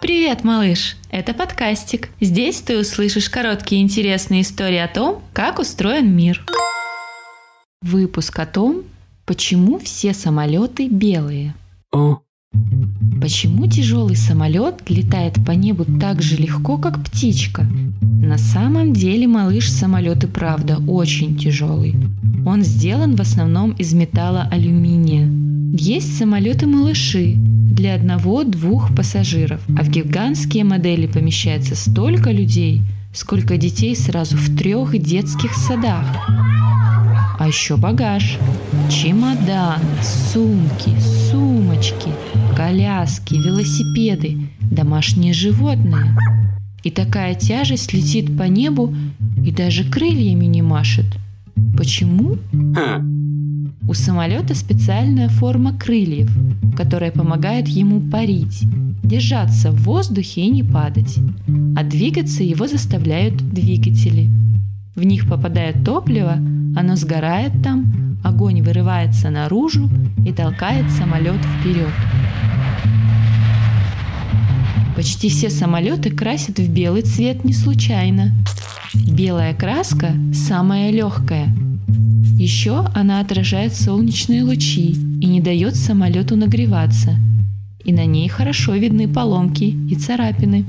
Привет, малыш! Это подкастик. Здесь ты услышишь короткие интересные истории о том, как устроен мир. Выпуск о том, почему все самолеты белые. О, Почему тяжелый самолет летает по небу так же легко, как птичка? На самом деле, малыш, самолет и правда очень тяжелый. Он сделан в основном из металла алюминия. Есть самолеты-малыши для одного-двух пассажиров, а в гигантские модели помещается столько людей, сколько детей сразу в трех детских садах. А еще багаж. Чемоданы, сумки, сумочки, коляски, велосипеды, домашние животные. И такая тяжесть летит по небу и даже крыльями не машет. Почему? ха, У самолета специальная форма крыльев, которая помогает ему парить, держаться в воздухе и не падать. А двигаться его заставляют двигатели. В них попадает топливо, оно сгорает там, огонь вырывается наружу и толкает самолет вперед. Почти все самолеты красят в белый цвет не случайно. Белая краска самая легкая. Еще она отражает солнечные лучи и не дает самолету нагреваться. И на ней хорошо видны поломки и царапины.